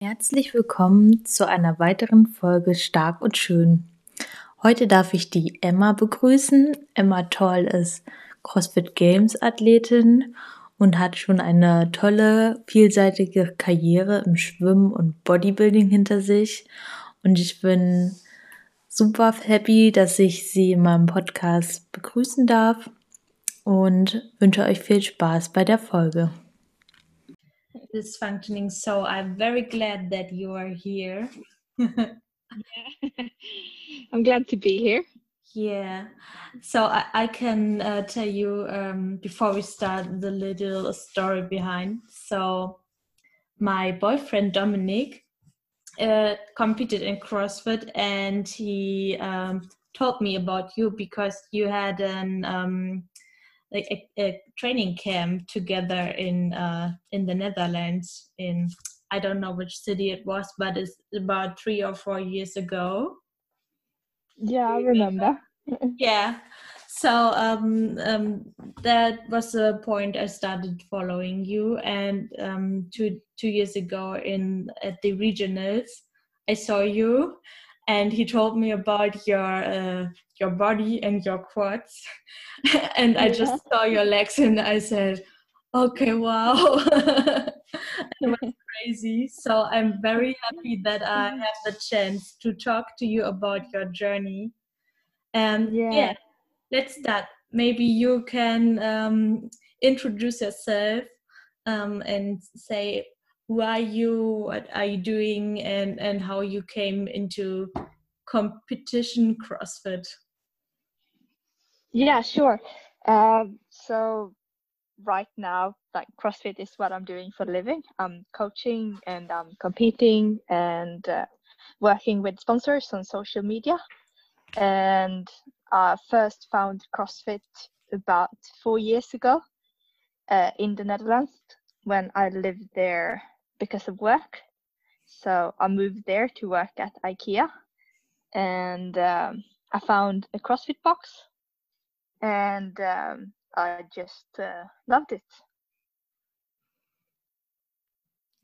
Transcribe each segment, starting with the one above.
Herzlich willkommen zu einer weiteren Folge Stark und Schön. Heute darf ich die Emma begrüßen. Emma Toll ist CrossFit Games Athletin und hat schon eine tolle, vielseitige Karriere im Schwimmen und Bodybuilding hinter sich. Und ich bin super happy, dass ich sie in meinem Podcast begrüßen darf und wünsche euch viel Spaß bei der Folge. Is functioning, so I'm very glad that you are here. yeah. I'm glad to be here. Yeah, so I, I can uh, tell you um, before we start the little story behind. So, my boyfriend Dominic uh, competed in CrossFit and he um, told me about you because you had an um, like a, a, training camp together in uh, in the Netherlands in I don't know which city it was, but it's about three or four years ago. Yeah, I remember. yeah. So um, um, that was the point I started following you, and um, two two years ago in at the regionals, I saw you, and he told me about your uh, your body and your quads, and I just saw your legs, and I said, "Okay, wow." it was crazy. So I'm very happy that I have the chance to talk to you about your journey. And yeah, yeah let's start. Maybe you can um, introduce yourself um, and say who are you, what are you doing, and and how you came into competition CrossFit. Yeah, sure. Um, so right now, like CrossFit is what I'm doing for a living. I'm coaching and I'm competing and uh, working with sponsors on social media. And I first found CrossFit about four years ago uh, in the Netherlands when I lived there because of work. So I moved there to work at IKEA and um, I found a CrossFit box and um, I just uh, loved it.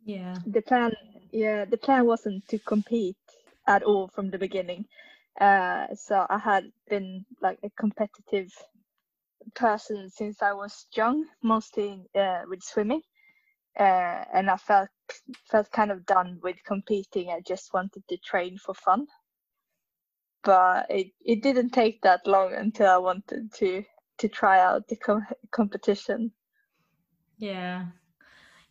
Yeah. The plan, yeah, the plan wasn't to compete at all from the beginning. Uh, so I had been like a competitive person since I was young, mostly uh, with swimming, uh, and I felt felt kind of done with competing. I just wanted to train for fun, but it it didn't take that long until I wanted to to try out the com- competition. Yeah,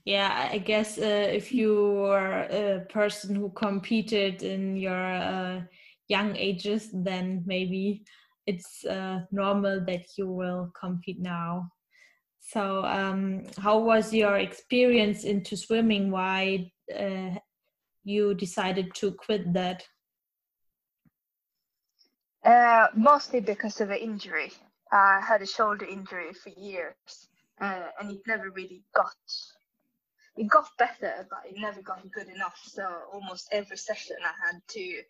yeah. I guess uh, if you are a person who competed in your uh, young ages, then maybe it's uh, normal that you will compete now. So, um, how was your experience into swimming? Why uh, you decided to quit that? Uh, mostly because of an injury. I had a shoulder injury for years, uh, and it never really got. It got better, but it never got good enough. So almost every session, I had to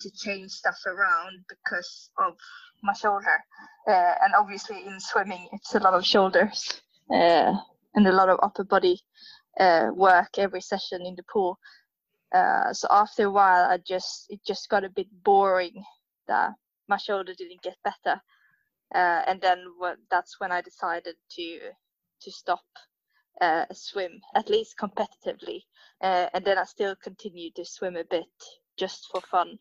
to change stuff around because of my shoulder. Uh, and obviously, in swimming, it's a lot of shoulders uh, and a lot of upper body uh, work every session in the pool. Uh, so after a while, I just it just got a bit boring that my shoulder didn't get better uh, and then what, that's when I decided to to stop uh, swim at least competitively, uh, and then I still continued to swim a bit just for fun.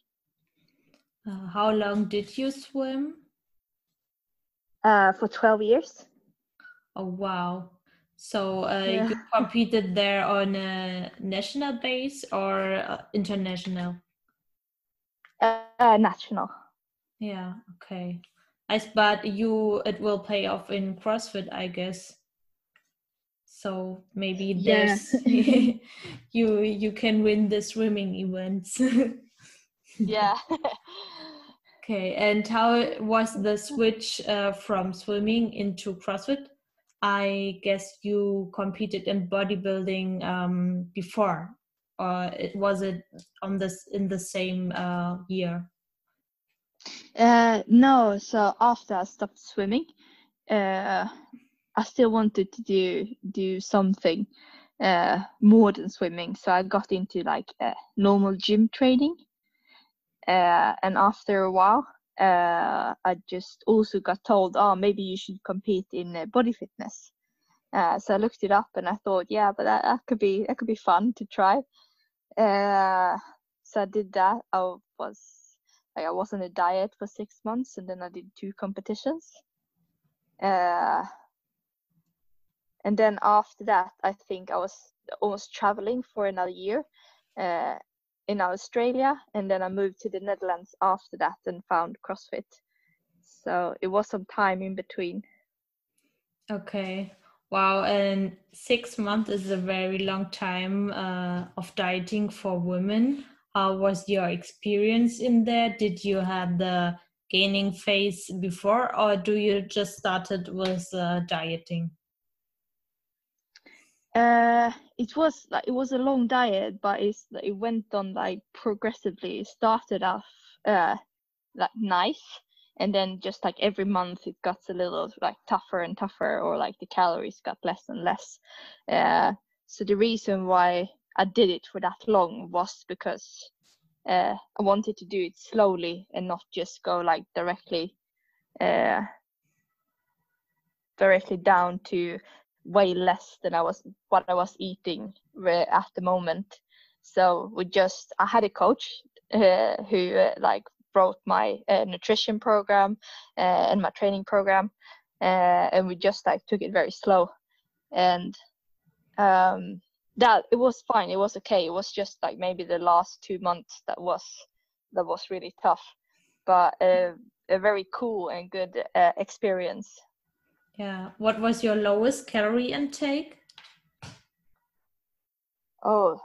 Uh, how long did you swim? Uh, for twelve years. Oh wow! So uh, yeah. you competed there on a national base or international? national. Yeah. Okay. I but you it will pay off in CrossFit, I guess. So maybe there's yeah. you you can win the swimming events. yeah. okay, and how was the switch uh, from swimming into CrossFit? I guess you competed in bodybuilding um, before, or it was it on this in the same uh, year? Uh, no, so after I stopped swimming, uh, I still wanted to do do something uh, more than swimming. So I got into like uh, normal gym training. Uh, and after a while, uh, I just also got told, oh, maybe you should compete in uh, body fitness. So I looked it up and I thought, yeah, but that, that could be that could be fun to try. So I did that. I was like I was on a diet for six months, and then I did two competitions. Uh, and then after that, I think I was almost traveling for another year uh, in Australia, and then I moved to the Netherlands after that and found CrossFit. So it was some time in between. Okay. Wow, and six months is a very long time uh, of dieting for women. How was your experience in there? Did you have the gaining phase before, or do you just started with uh, dieting? Uh, it was like it was a long diet, but it's it went on like progressively. It started off uh, like nice, and then just like every month it got a little like tougher and tougher or like the calories got less and less uh, so the reason why i did it for that long was because uh, i wanted to do it slowly and not just go like directly uh, directly down to way less than i was what i was eating at the moment so we just i had a coach uh, who uh, like wrote my uh, nutrition program uh, and my training program, uh, and we just like took it very slow, and um, that it was fine. It was okay. It was just like maybe the last two months that was that was really tough, but a very cool and good uh, experience. Yeah. What was your lowest calorie intake? Oh,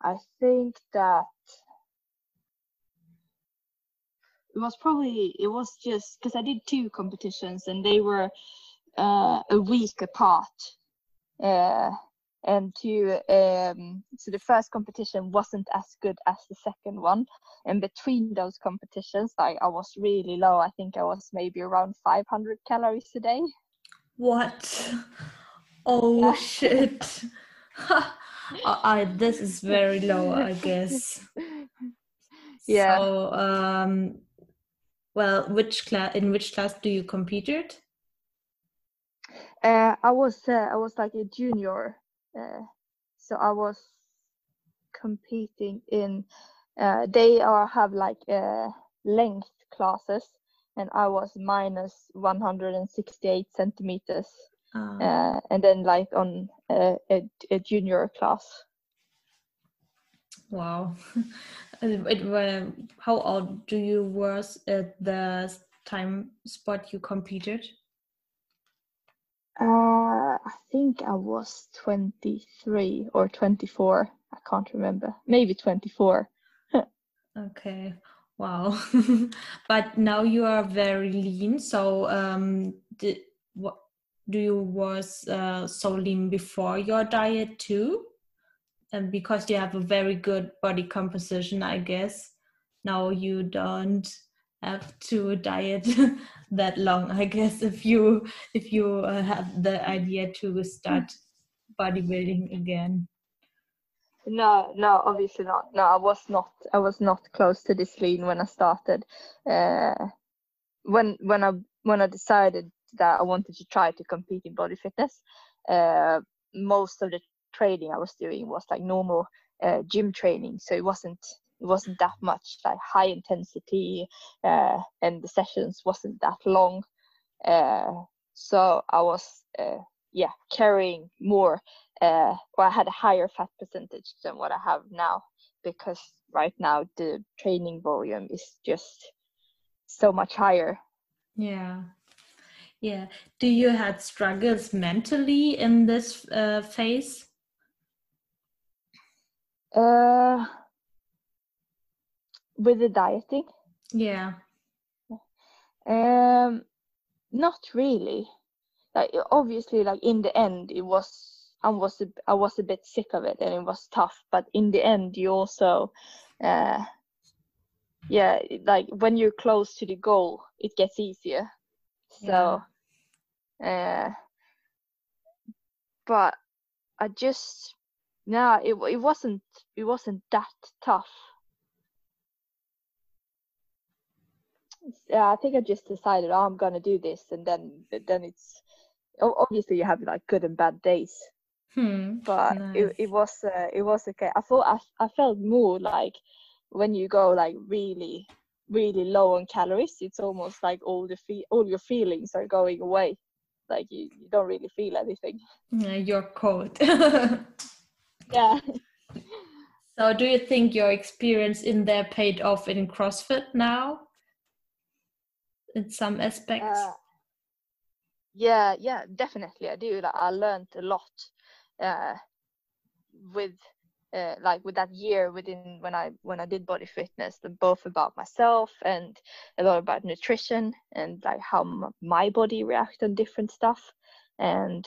I think that it was probably it was just because I did two competitions and they were uh, a week apart. Uh, and to um, so the first competition wasn't as good as the second one. And between those competitions I, I was really low. I think i was maybe around 500 calories a day. What? Oh yeah. shit. I, this is very low i guess. Yeah. So um well, which class? In which class do you competed? Uh, I was uh, I was like a junior, so I was competing in. Uh, they are have like uh, length classes, and I was minus 168 centimeters, uh, and then like on a, a junior class. Wow. It, how old do you was at the time spot you competed? Uh, I think I was 23 or 24. I can't remember. Maybe 24. okay. Wow. but now you are very lean. So, um, did, what do you was uh, so lean before your diet too? and because you have a very good body composition i guess now you don't have to diet that long i guess if you if you uh, have the idea to start bodybuilding again. No no obviously not. No i was not i was not close to this lean when i started. Uh, when when i when i decided that i wanted to try to compete in body fitness uh, most of the training I was doing was like normal uh, gym training, so it wasn't it wasn't that much like high intensity, uh, and the sessions wasn't that long. Uh, so I was uh, yeah carrying more, uh, or I had a higher fat percentage than what I have now because right now the training volume is just so much higher. Yeah. Yeah. Do you had struggles mentally in this uh, phase? Uh, with the dieting? Yeah. Um, not really. Like obviously, like in the end, it was I was a, I was a bit sick of it, and it was tough. But in the end, you also, uh, yeah, like when you're close to the goal, it gets easier. So, yeah. uh, but I just no, it it wasn't it wasn't that tough. Yeah, I think I just decided oh, I'm gonna do this, and then then it's obviously you have like good and bad days, Hmm. but nice. it it was uh, it was okay. I thought I I felt more like when you go like really really low on calories, it's almost like all the fe- all your feelings are going away. Like you, you don't really feel anything. Yeah, you're cold. Yeah. so, do you think your experience in there paid off in CrossFit now? In some aspects. Uh, yeah, yeah, definitely. I do. Like I learned a lot uh, with uh, like with that year within when I when I did body fitness, both about myself and a lot about nutrition and like how m- my body reacts on different stuff. And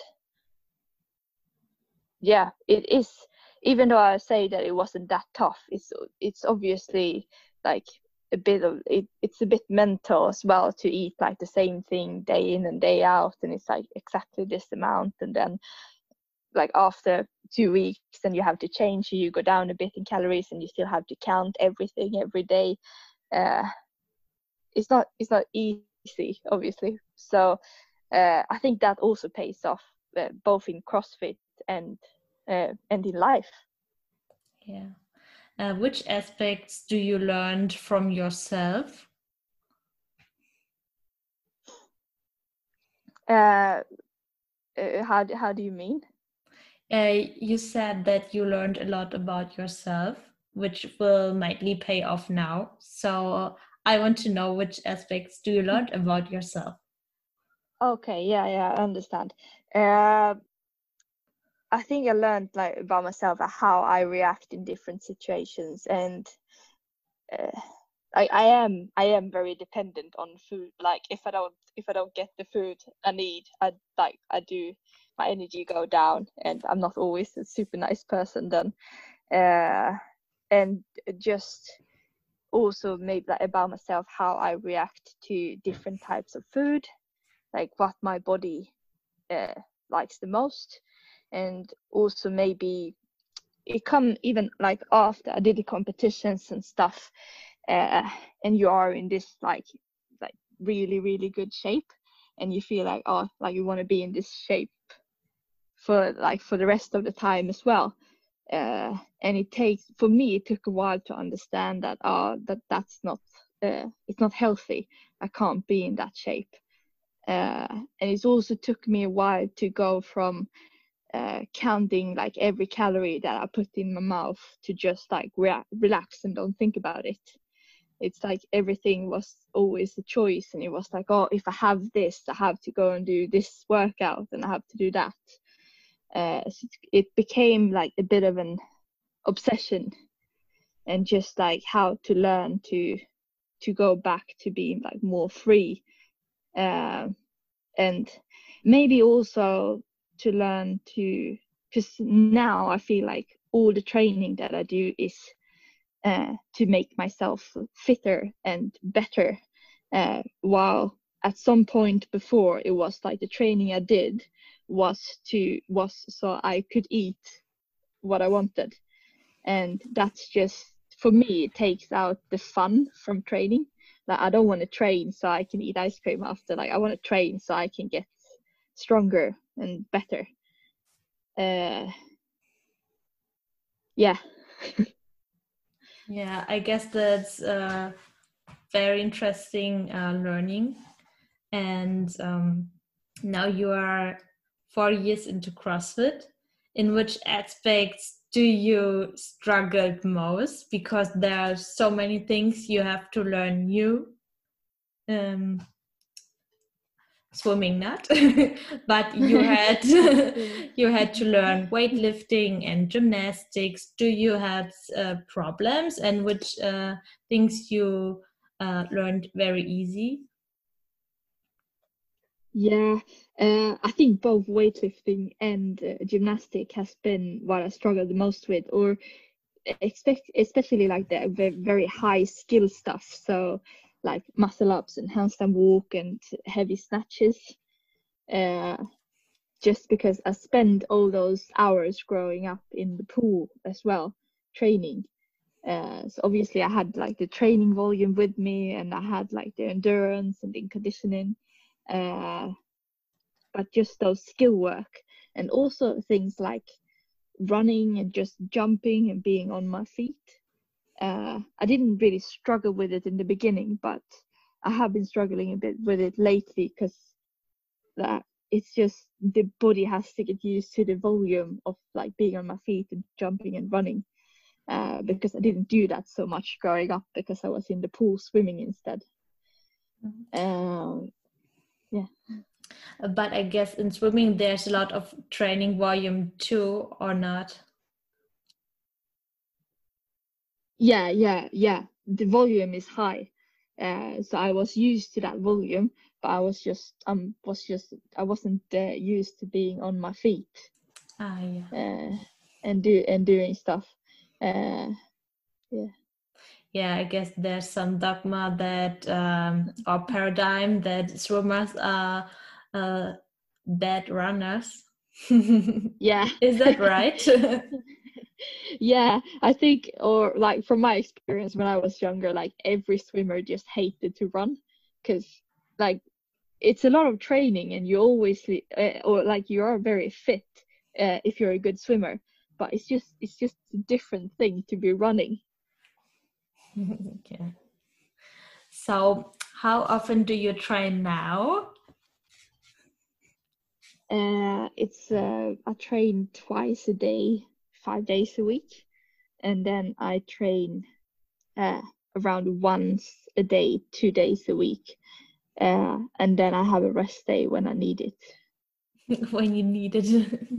yeah, it is. Even though I say that it wasn't that tough, it's it's obviously like a bit of it, it's a bit mental as well to eat like the same thing day in and day out and it's like exactly this amount and then like after two weeks then you have to change you go down a bit in calories and you still have to count everything every day. Uh, it's not it's not easy obviously. So uh, i think that also pays off uh, both in crossfit and uh, and in life. Yeah uh, which aspects do you learn from yourself? Uh, uh, how how do you mean? Uh, you said that you learned a lot about yourself, which will mightly pay off now. So I want to know which aspects do you learn about yourself. Okay, yeah, yeah, I understand. Uh, I think I learned like about myself how I react in different situations, and uh, I I am I am very dependent on food. Like if I don't if I don't get the food I need, I like I do my energy go down, and I'm not always a super nice person then. Uh, and just also maybe like about myself how I react to different types of food, like what my body uh, likes the most and also maybe it come even like after I did the competitions and stuff, uh, and you are in this like like really really good shape, and you feel like oh like you want to be in this shape for like for the rest of the time as well. Uh, and it takes for me it took a while to understand that oh that that's not uh, it's not healthy. I can't be in that shape. Uh, and it also took me a while to go from uh, counting like every calorie that I put in my mouth to just like re- relax and don't think about it. It's like everything was always a choice, and it was like, oh, if I have this, I have to go and do this workout, and I have to do that. Uh, so it became like a bit of an obsession, and just like how to learn to to go back to being like more free, uh, and maybe also to learn to because now I feel like all the training that I do is uh, to make myself fitter and better. Uh, while at some point before it was like the training I did was to was so I could eat what I wanted, and that's just for me it takes out the fun from training. Like I don't want to train so I can eat ice cream after. Like I want to train so I can get stronger and better. Uh, yeah. yeah, I guess that's very interesting uh, learning. And um, now you are four years into CrossFit. In which aspects do you struggle most? Because there are so many things you have to learn new. Um, swimming not but you had you had to learn weightlifting and gymnastics. Do you have uh, problems and which uh, things you uh, learned very easy? Yeah uh, i think both weightlifting and uh, gymnastic has been what i struggled the most with or expect especially like the very high skill stuff. So like muscle ups and handstand walk and heavy snatches. Uh, just because I spent all those hours growing up in the pool as well, training. Uh, so obviously I had like the training volume with me, and I had like the endurance and the conditioning. Uh, but just those skill work and also things like running and just jumping and being on my feet. Uh, I didn't really struggle with it in the beginning, but I have been struggling a bit with it lately because that it's just the body has to get used to the volume of like being on my feet and jumping and running. Uh, because I didn't do that so much growing up because I was in the pool swimming instead. Mm-hmm. Um, yeah. But I guess in swimming there's a lot of training volume too, or not? Yeah, yeah, yeah. The volume is high, uh, so I was used to that volume, but I was just um was just I wasn't uh, used to being on my feet. Ah, yeah. Uh, and do and doing stuff. Uh, yeah. Yeah, I guess there's some dogma that um, or paradigm that swimmers are uh, bad runners. yeah, is that right? yeah, I think, or like from my experience when I was younger, like every swimmer just hated to run because like it's a lot of training and you always uh, or like you are very fit uh, if you're a good swimmer but it's just it's just a different thing to be running. Okay so how often do you train now? Uh, it's uh, I train twice a day, five days a week, and then I train uh, around once a day, two days a week, uh, and then I have a rest day when I need it. when you need it.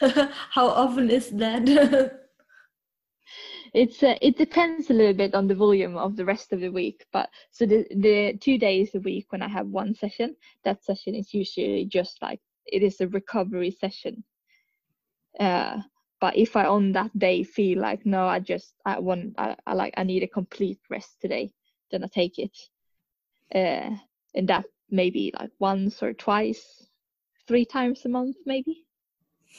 How often is that? it's uh, it depends a little bit on the volume of the rest of the week but so the the two days a week when i have one session that session is usually just like it is a recovery session. Uh, but if I on that day feel like no, I just I want I, I like I need a complete rest today, then I take it. Uh, and that maybe like once or twice, three times a month maybe.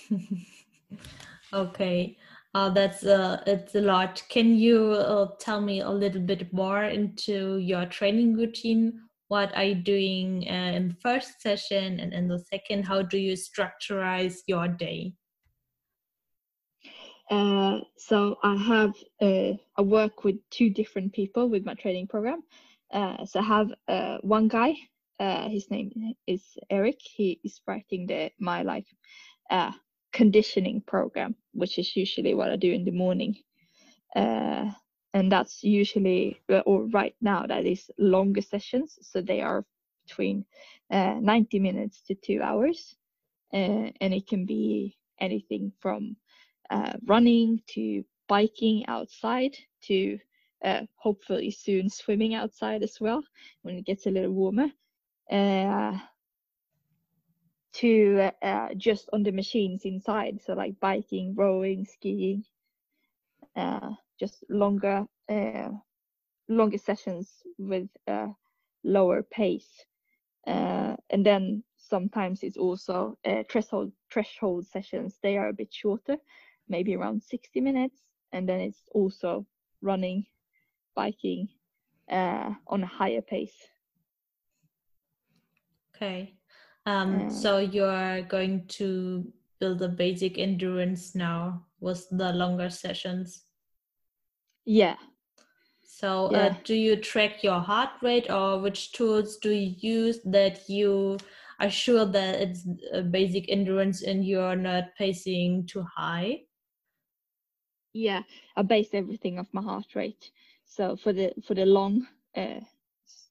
okay. Uh, that's uh, it's a lot. Can you uh, tell me a little bit more into your training routine? what are you doing uh, in the first session and in the second how do you structurize your day uh, so i have uh, i work with two different people with my training program. Uh, so i have uh, one guy uh, his name is eric. He is writing the my like conditioning program which is usually what i do in the morning. And that's usually or right now that is longer sessions. So they are between uh, 90 minutes to two hours. And it can be anything from uh, running to biking outside to uh, hopefully soon swimming outside as well when it gets a little warmer uh, to just on the machines inside. So like biking rowing skiing just longer uh, longer sessions with lower pace. Uh, and then sometimes it's also uh, threshold threshold sessions. They are a bit shorter maybe around 60 minutes and then it's also running biking uh, on a higher pace okay um, uh, so you're going to build a basic endurance now with the longer sessions yeah. So, uh, yeah. Uh, do you track your heart rate, or which tools do you use that you are sure that it's a basic endurance and you're not pacing too high? Yeah, I base everything off my heart rate. So for the for the long, uh,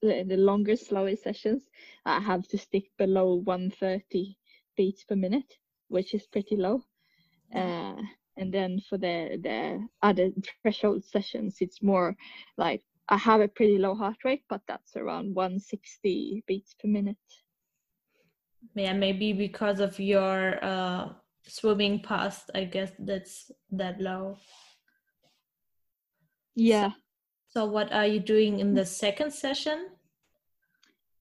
the, longer, slower sessions, I have to stick below 130 beats per minute, which is pretty low. Uh, and then for the the other threshold sessions it's more like i have a pretty low heart rate but that's around 160 beats per minute yeah maybe because of your uh swimming past i guess that's that low. Yeah. So, so what are you doing in the second session?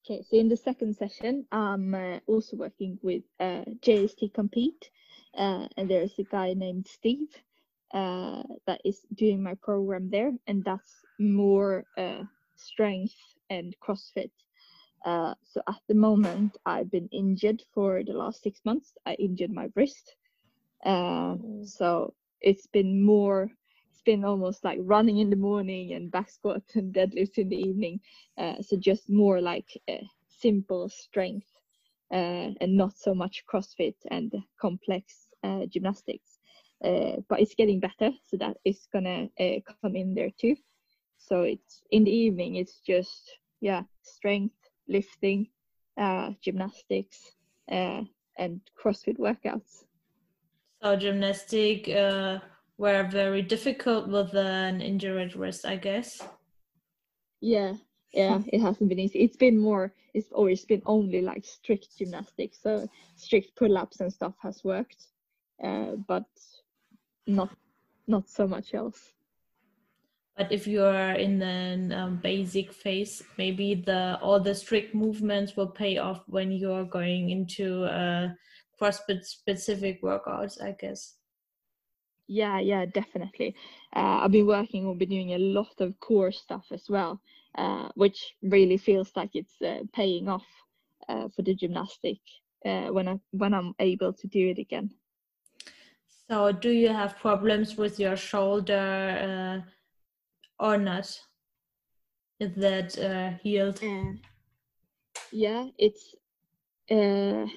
Okay, so in the second session, I'm uh, also working with uh, JST Compete, uh, and there's a guy named Steve uh, that is doing my program there, and that's more uh, strength and CrossFit. Uh, so at the moment, I've been injured for the last six months. I injured my wrist, so it's been more. It's been almost like running in the morning and back squat and deadlifts in the evening. so just more like simple strength uh, and not so much CrossFit and complex uh, gymnastics. Uh, but it's getting better, so that is gonna come in there too. So it's in the evening. It's just yeah, strength, lifting, gymnastics, and CrossFit workouts. So gymnastic uh, were very difficult with an injured wrist, I guess. Yeah, yeah, it hasn't been easy. It's been more it's always been only like strict gymnastics so strict pull-ups and stuff has worked uh, but not not so much else but if you are in the um, basic phase maybe the all the strict movements will pay off when you're going into uh, crossfit specific workouts i guess yeah yeah definitely uh, i've been working we've been doing a lot of core stuff as well uh, which really feels like it's uh, paying off uh, for the gymnastic uh, when I when I'm able to do it again. So, do you have problems with your shoulder uh, or not? Is that uh, healed? Uh, yeah, it's uh,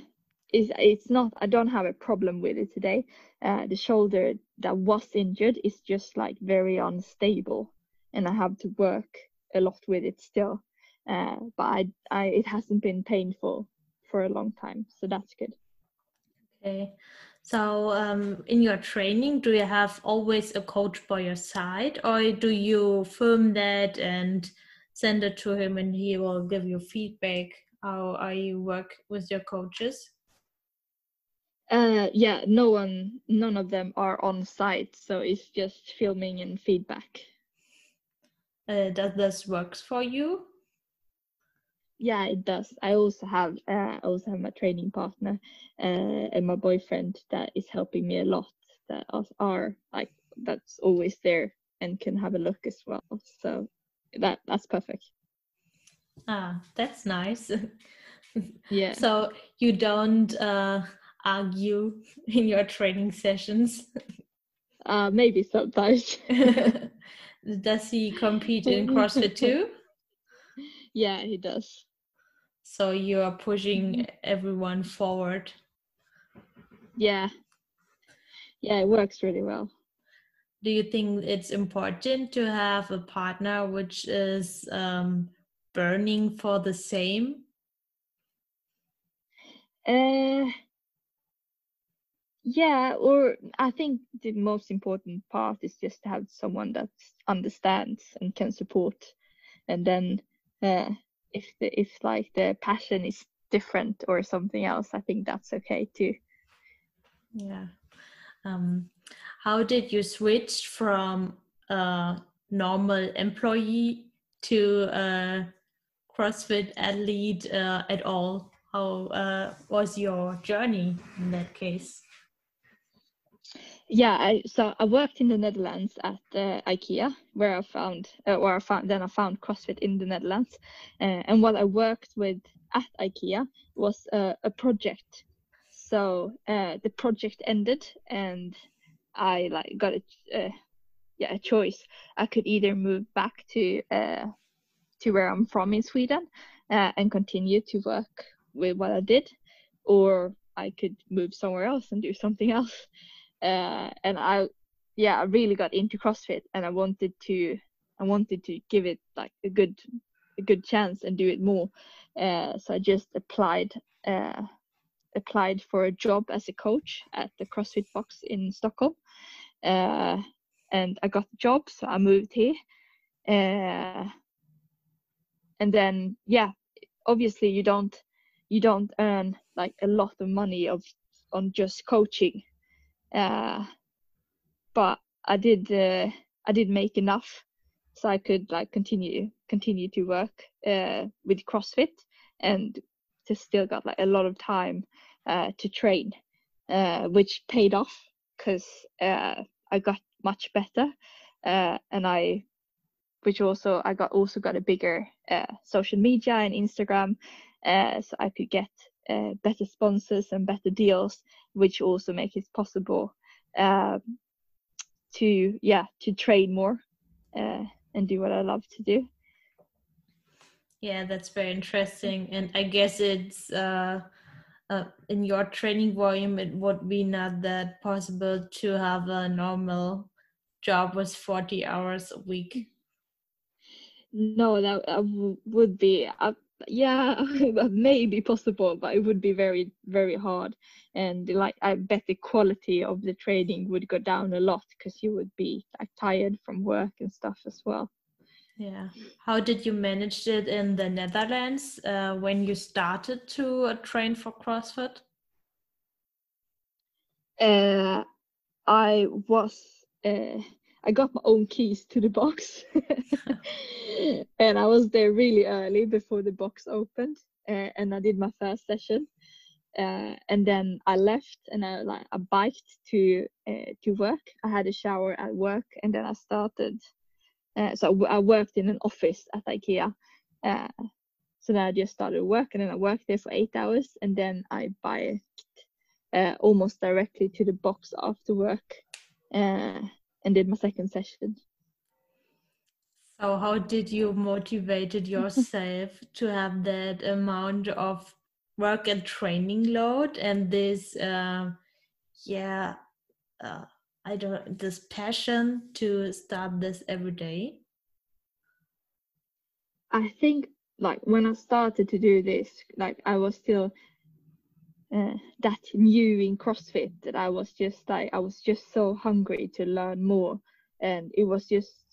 it's it's not. I don't have a problem with it today. the shoulder that was injured is just like very unstable, and I have to work a lot with it still. Uh, but I, I, it hasn't been painful for a long time, so that's good. Okay. So, um, in your training, do you have always a coach by your side, or do you film that and send it to him, and he will give you feedback? How are you work with your coaches? Uh, yeah, no one, none of them are on site, so it's just filming and feedback. Uh, does this works for you? Yeah, it does. I also have uh, I also have my training partner uh, and my boyfriend that is helping me a lot. That are like that's always there and can have a look as well. So that that's perfect. Ah, that's nice. yeah. So you don't uh, argue in your training sessions? Uh, maybe sometimes. Does he compete in CrossFit too? Yeah, he does. So you are pushing mm-hmm. everyone forward. Yeah. Yeah, it works really well. Do you think it's important to have a partner which is um, burning for the same? Uh, yeah or i think the most important part is just to have someone that understands and can support and then uh, if the if like the passion is different or something else i think that's okay too. Yeah. Um how did you switch from a normal employee to a crossfit athlete uh, at all? How uh, was your journey in that case yeah I, so i worked in the netherlands at uh, ikea where i found uh, where i found then i found crossfit in the netherlands. Uh, and what i worked with at ikea was uh, a project. So uh, the project ended and i like got a uh, yeah a choice. I could either move back to to where i'm from in sweden and continue to work with what i did or i could move somewhere else and do something else uh, and I yeah I really got into CrossFit and I wanted to I wanted to give it like a good a good chance and do it more. Uh, so I just applied uh, applied for a job as a coach at the CrossFit box in Stockholm. Uh, and I got the job so I moved here. Uh, and then yeah obviously you don't you don't earn like a lot of money of on just coaching uh, but I did uh, I did make enough so I could like continue continue to work uh, with CrossFit and just still got like a lot of time uh, to train, uh, which paid off because uh, I got much better, uh, and I, which also I got also got a bigger uh, social media and Instagram, so I could get better sponsors and better deals, which also make it possible um, to yeah to train more and do what I love to do. Yeah, that's very interesting, and I guess it's uh, uh, in your training volume. It would be not that possible to have a normal job with forty hours a week. No, that, that would be uh, yeah, maybe possible, but it would be very very hard, and like I bet the quality of the training would go down a lot because you would be like tired from work and stuff as well. Yeah. How did you manage it in the Netherlands uh, when you started to uh, train for CrossFit? Uh, I was, uh, I got my own keys to the box. and I was there really early before the box opened. Uh, and I did my first session. Uh, and then I left and I like I biked to to work. I had a shower at work and then I started uh, so I worked in an office at IKEA. Uh, so then I just started work and then I worked there for eight hours and then I biked uh, almost directly to the box after work uh, and did my second session. So how did you motivated yourself to have that amount of work and training load and this uh, yeah uh, I don't this passion to start this every day? I think like when I started to do this, like I was still uh, that new in CrossFit that I was just like I was just so hungry to learn more, and it was just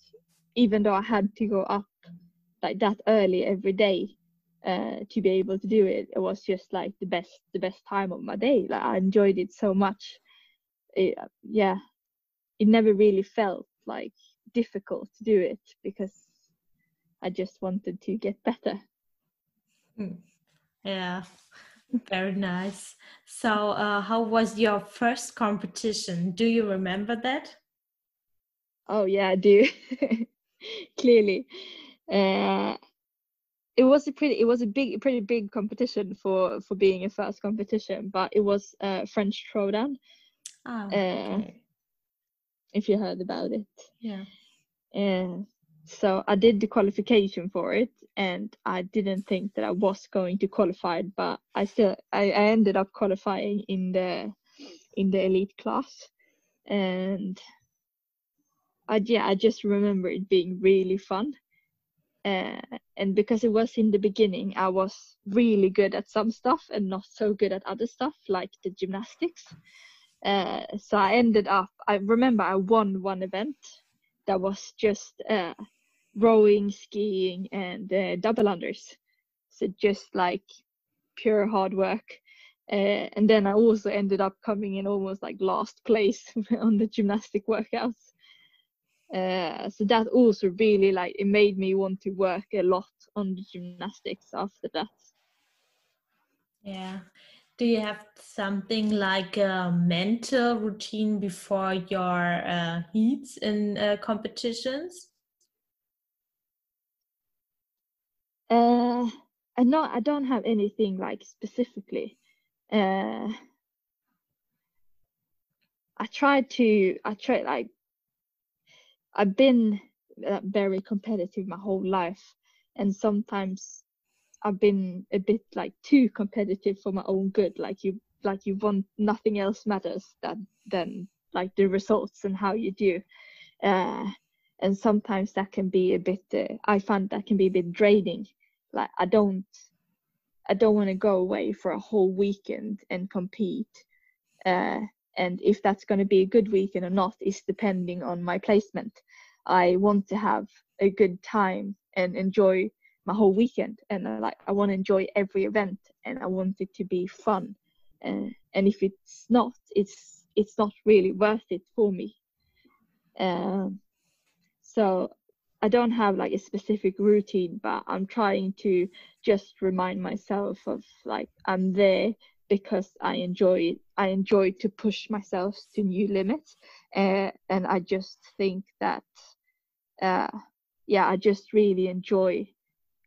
even though I had to go up like that early every day uh, to be able to do it, it was just like the best the best time of my day. Like I enjoyed it so much. It, yeah, it never really felt like difficult to do it because I just wanted to get better. Hmm. Yeah, very nice. So, uh, how was your first competition? Do you remember that? Oh yeah, I do. Clearly, uh, it was a pretty, it was a big, pretty big competition for for being a first competition, but it was uh, French Throwdown. Oh, okay if you heard about it. Yeah. And so I did the qualification for it and I didn't think that I was going to qualify, but I still I, I ended up qualifying in the in the elite class. And I yeah, I just remember it being really fun. Uh, and because it was in the beginning, I was really good at some stuff and not so good at other stuff, like the gymnastics. Uh, so I ended up, I remember I won one event that was just uh, rowing, skiing, and uh, double unders. So just like pure hard work. Uh, and then I also ended up coming in almost like last place on the gymnastic workouts. Uh, so that also really like it made me want to work a lot on the gymnastics after that. Yeah, do you have something like a mental routine before your uh, heats in uh, competitions? Uh, I I don't have anything like specifically. Uh, I try to. I try like. I've been uh, very competitive my whole life, and sometimes I've been a bit like too competitive for my own good. Like you, like you want nothing else matters that than like the results and how you do. Uh, and sometimes that can be a bit. Uh, I find that can be a bit draining. Like I don't, I don't want to go away for a whole weekend and compete. Uh, and if that's going to be a good weekend or not is depending on my placement. I want to have a good time and enjoy my whole weekend and I, like I want to enjoy every event and I want it to be fun uh, and if it's not it's it's not really worth it for me um, so I don't have like a specific routine, but I'm trying to just remind myself of like I'm there because I enjoy I enjoy to push myself to new limits, uh, and I just think that uh, yeah, I just really enjoy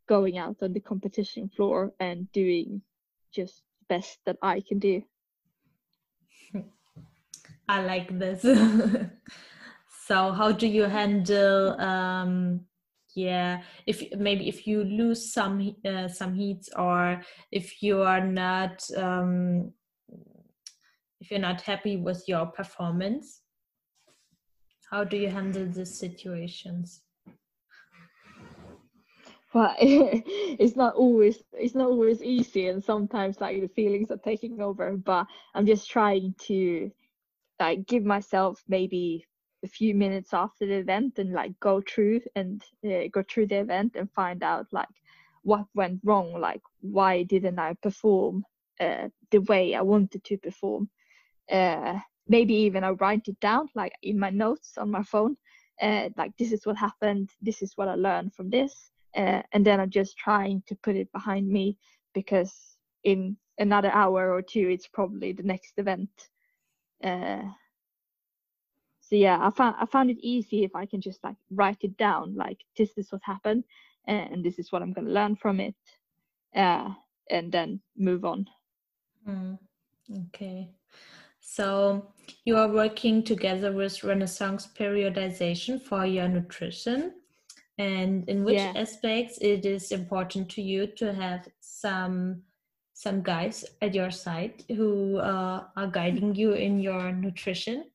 going out on the competition floor and doing just the best that I can do. I like this. so how do you handle um yeah if maybe if you lose some uh, some heats or if you are not um if you're not happy with your performance? How do you handle these situations? But it's not always it's not always easy and sometimes like the feelings are taking over but i'm just trying to like give myself maybe a few minutes after the event and like go through and uh, go through the event and find out like what went wrong like why didn't i perform uh, the way i wanted to perform. Uh, maybe even i write it down like in my notes on my phone uh, like this is what happened. This is what i learned from this uh, and then i'm just trying to put it behind me because in another hour or two it's probably the next event uh, so yeah i found i found it easy if i can just like write it down like this is what happened and this is what i'm going to learn from it uh, and then move on. Mm, okay. So you are working together with renaissance periodization for your nutrition and in which yeah. aspects it is important to you to have some some guys at your side who uh, are guiding you in your nutrition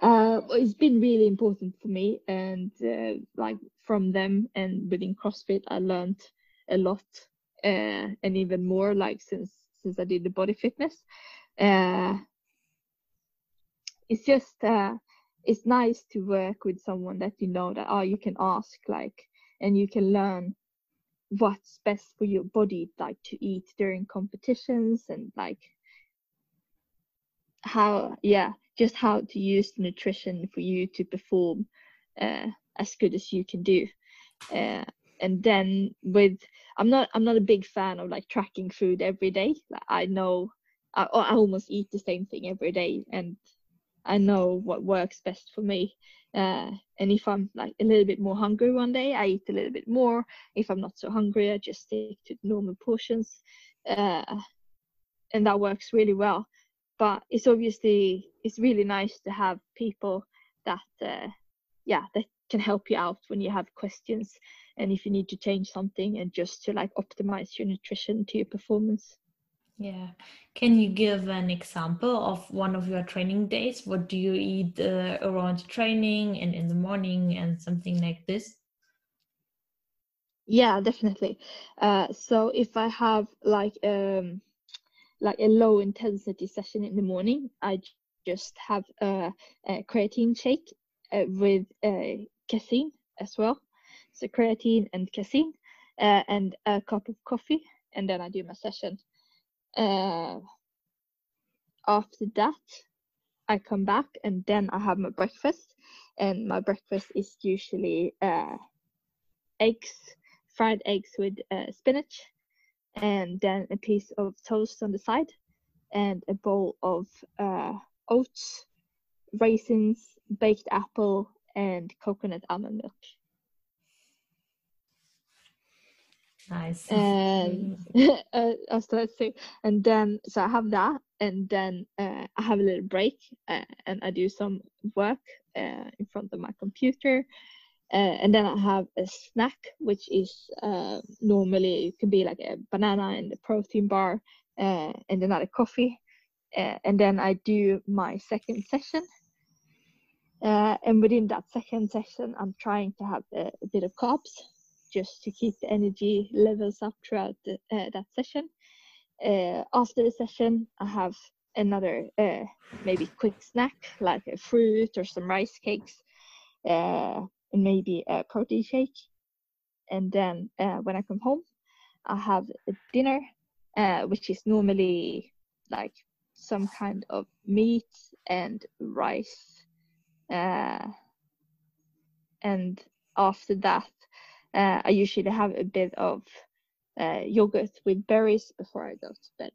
uh, it's been really important for me and uh, like from them and within CrossFit I learned a lot uh, and even more like since since I did the body fitness. Uh, it's just uh, it's nice to work with someone that you know that oh you can ask like and you can learn what's best for your body like to eat during competitions and like how yeah just how to use nutrition for you to perform uh, as good as you can do. Uh, and then with i'm not i'm not a big fan of like tracking food every day. Like, i know I, I almost eat the same thing every day and i know what works best for me. Uh, and if i'm like a little bit more hungry one day i eat a little bit more. If i'm not so hungry i just stick to normal portions. Uh, and that works really well but it's obviously it's really nice to have people that uh, yeah that can help you out when you have questions and if you need to change something and just to like optimize your nutrition to your performance. Yeah. Can you give an example of one of your training days? What do you eat uh, around training and in the morning and something like this? Yeah definitely. Uh, so if i have like um like a low intensity session in the morning, I just have a, a creatine shake uh, with uh, as well. So creatine and casein uh, and a cup of coffee, and then I do my session. Uh, after that, I come back and then I have my breakfast, and my breakfast is usually uh, eggs, fried eggs with uh, spinach and then a piece of toast on the side and a bowl of uh, oats, raisins, baked apple, and coconut almond milk. Nice. And uh, so let's see. And then, so I have that, and then uh, I have a little break, uh, and I do some work uh, in front of my computer, uh, and then I have a snack, which is uh, normally it could be like a banana and a protein bar, uh, and another coffee. Uh, and then I do my second session. Uh, and within that second session, I'm trying to have a, a, bit of carbs just to keep the energy levels up throughout the, uh, that session. after the session, I have another maybe quick snack like a fruit or some rice cakes. Uh, and maybe a protein shake. And then uh, when I come home, I have a dinner, uh, which is normally like some kind of meat and rice. Uh, and after that, uh, I usually have a bit of uh, yogurt with berries before I go to bed.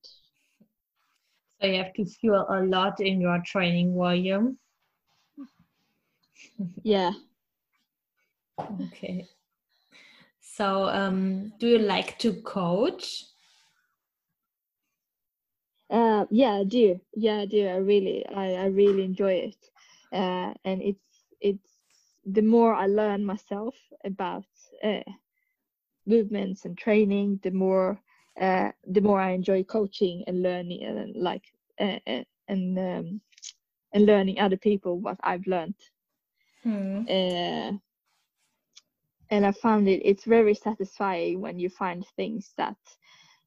So you have to fuel a lot in your training volume. Yeah. Okay. So, um, do you like to coach? Uh, yeah, I do. Yeah, I do. I really, I, I really enjoy it. Uh, and it's, it's the more I learn myself about uh, movements and training, the more, uh, the more I enjoy coaching and learning and like, uh, uh, and um, and learning other people what I've learned. Hmm. And I found it it's very satisfying when you find things that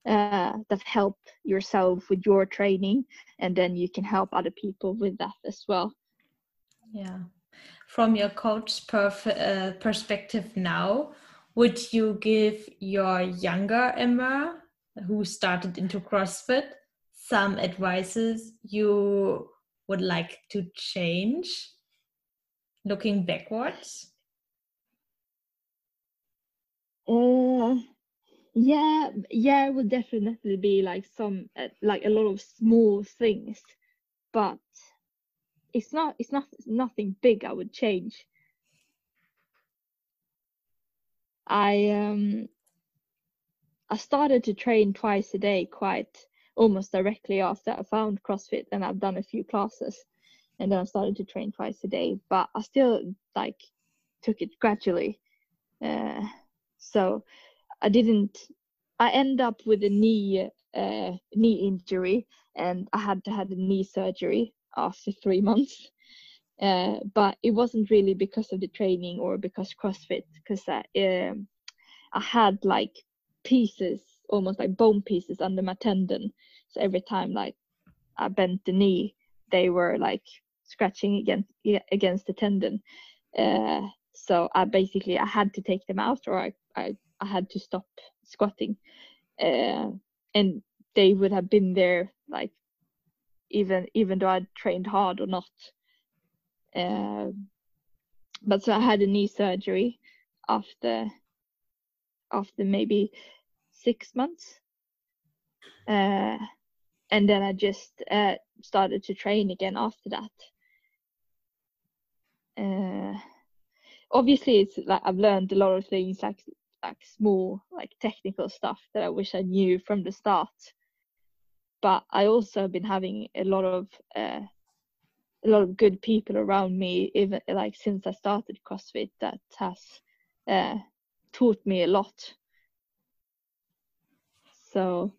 uh, that help yourself with your training, and then you can help other people with that as well. Yeah. From your coach perf- uh, perspective now, would you give your younger Emma, who started into CrossFit, some advices you would like to change looking backwards? Uh, yeah, yeah, it would definitely be like some uh, like a lot of small things, but it's not it's not nothing big I would change. I um I started to train twice a day quite almost directly after I found CrossFit and I've done a few classes and then I started to train twice a day, but I still like took it gradually. Uh, so I didn't. I end up with a knee uh, knee injury, and I had to have a knee surgery after three months. Uh, but it wasn't really because of the training or because CrossFit, because I, um, I had like pieces, almost like bone pieces under my tendon. So every time like I bent the knee, they were like scratching against against the tendon. Uh, so I basically I had to take them out, or I I, I had to stop squatting, uh, and they would have been there like even even though I trained hard or not. Uh, but so I had a knee surgery after after maybe six months. Uh, and then I just uh, started to train again after that. Uh, obviously, it's like I've learned a lot of things, like like small, like technical stuff that I wish I knew from the start. But I also have been having a lot of uh, a lot of good people around me, even like since I started CrossFit, that has uh, taught me a lot. So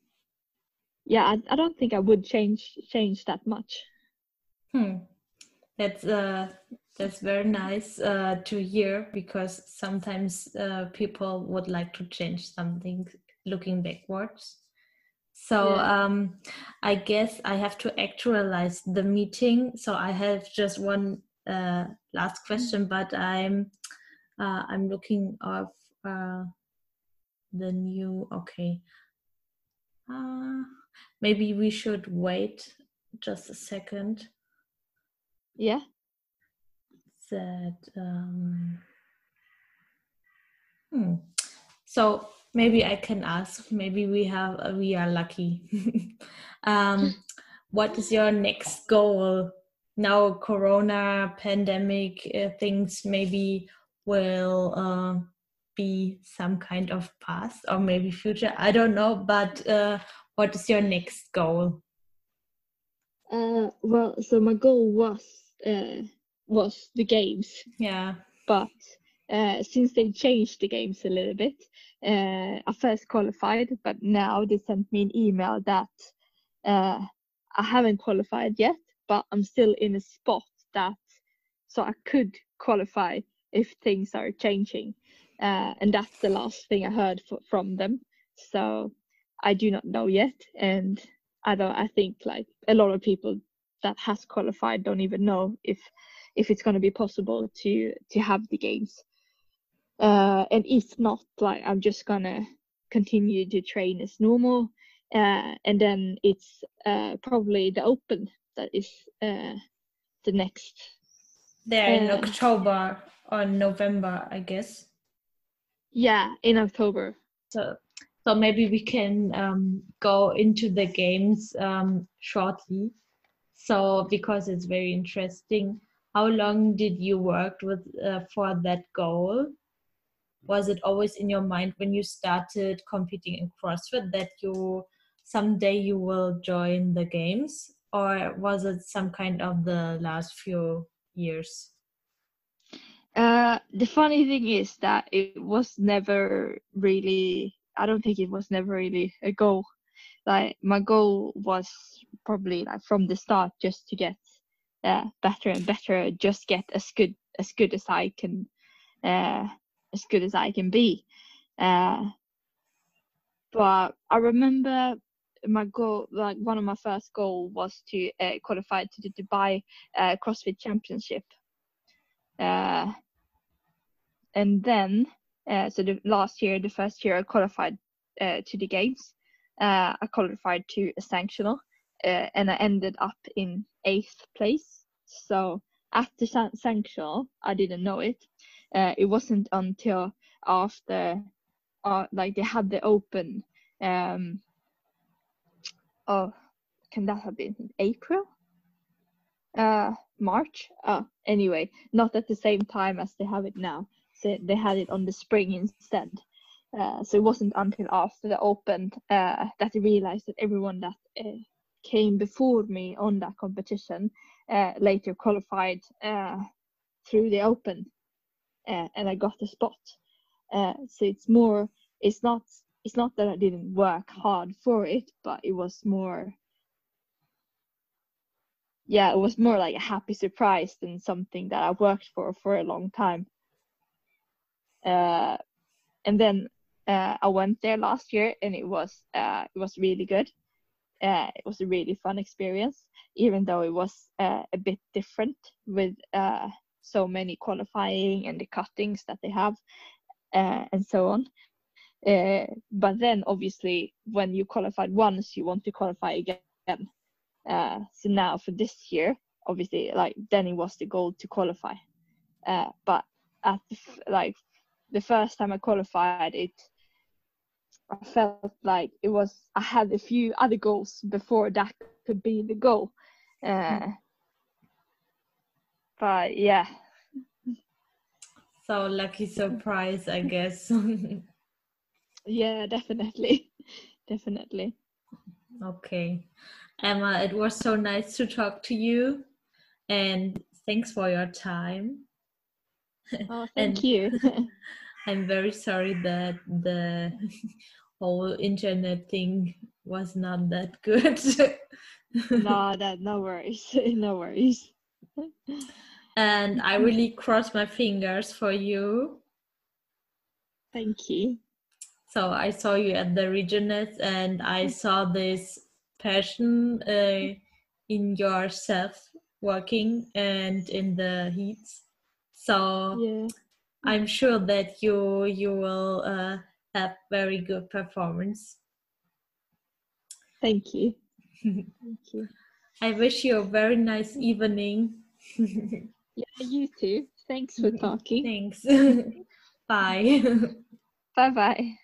yeah, I, I don't think I would change change that much. Hmm. That's uh that's very nice uh, to hear because sometimes uh, people would like to change something looking backwards. So yeah. um, I guess I have to actualize the meeting. So I have just one uh, last question, mm. but I'm uh, I'm looking of uh, the new. Okay, uh, maybe we should wait just a second. Yeah that um, hmm. so maybe i can ask maybe we have uh, we are lucky. Um, what is your next goal? Now corona pandemic uh, things maybe will uh, be some kind of past or maybe future i don't know but uh, what is your next goal? Uh, well so my goal was uh, was the games. Yeah. But uh, since they changed the games a little bit, uh, I first qualified, but now they sent me an email that uh, I haven't qualified yet, but I'm still in a spot that so I could qualify if things are changing. Uh, and that's the last thing I heard f- from them. So I do not know yet, and I don't. I think like a lot of people that has qualified don't even know if if it's going to be possible to to have the games uh, and if not like i'm just gonna continue to train as normal uh, and then it's uh, probably the open that is uh, the next there in uh, october or November, I guess. Yeah, in October. So, so maybe we can um, go into the games um, shortly. So, because it's very interesting, how long did you work with uh, for that goal? Was it always in your mind when you started competing in CrossFit that you someday you will join the games, or was it some kind of the last few years? Uh, the funny thing is that it was never really. I don't think it was never really a goal. Like my goal was probably like from the start just to get uh, better and better, just get as good as good as I can, uh, as good as I can be. Uh, but I remember my goal, like one of my first goal, was to uh, qualify to the Dubai uh, CrossFit Championship. Uh, and then, so the last year, the first year, I qualified to the games. I qualified to a sanctional, uh, and I ended up in eighth place. So after san- sanctional, I didn't know it. Uh, it wasn't until after, uh, like they had the open. Um, oh, can that have been April? Uh, March? Uh, anyway, not at the same time as they have it now. So they had it on the spring instead. Uh, so it wasn't until after the open uh, that I realized that everyone that uh, came before me on that competition uh, later qualified uh, through the open, uh, and I got the spot. so it's more, it's not, it's not that I didn't work hard for it, but it was more yeah, it was more like a happy surprise than something that I worked for for a long time. Uh, and then uh, I went there last year, and it was uh, it was really good. Uh, it was a really fun experience, even though it was uh, a bit different with uh, so many qualifying and the cuttings that they have, and so on. but then, obviously, when you qualified once, you want to qualify again. Uh, so now for this year, obviously, like then it was the goal to qualify. Uh, but at the, like the first time I qualified, it I felt like it was I had a few other goals before that could be the goal. Uh, mm. But yeah. So lucky surprise, I guess. yeah, definitely, definitely. Okay. Emma, it was so nice to talk to you and thanks for your time. Oh, thank you. I'm very sorry that the whole internet thing was not that good. no, that no worries. No worries. and I really cross my fingers for you. Thank you. So I saw you at the regionals and I saw this passion uh, in yourself working and in the heats so yeah. I'm sure that you you will uh, have very good performance. Thank you. Thank you. I wish you a very nice evening. Yeah you too. Thanks for talking. Thanks. Bye. Bye bye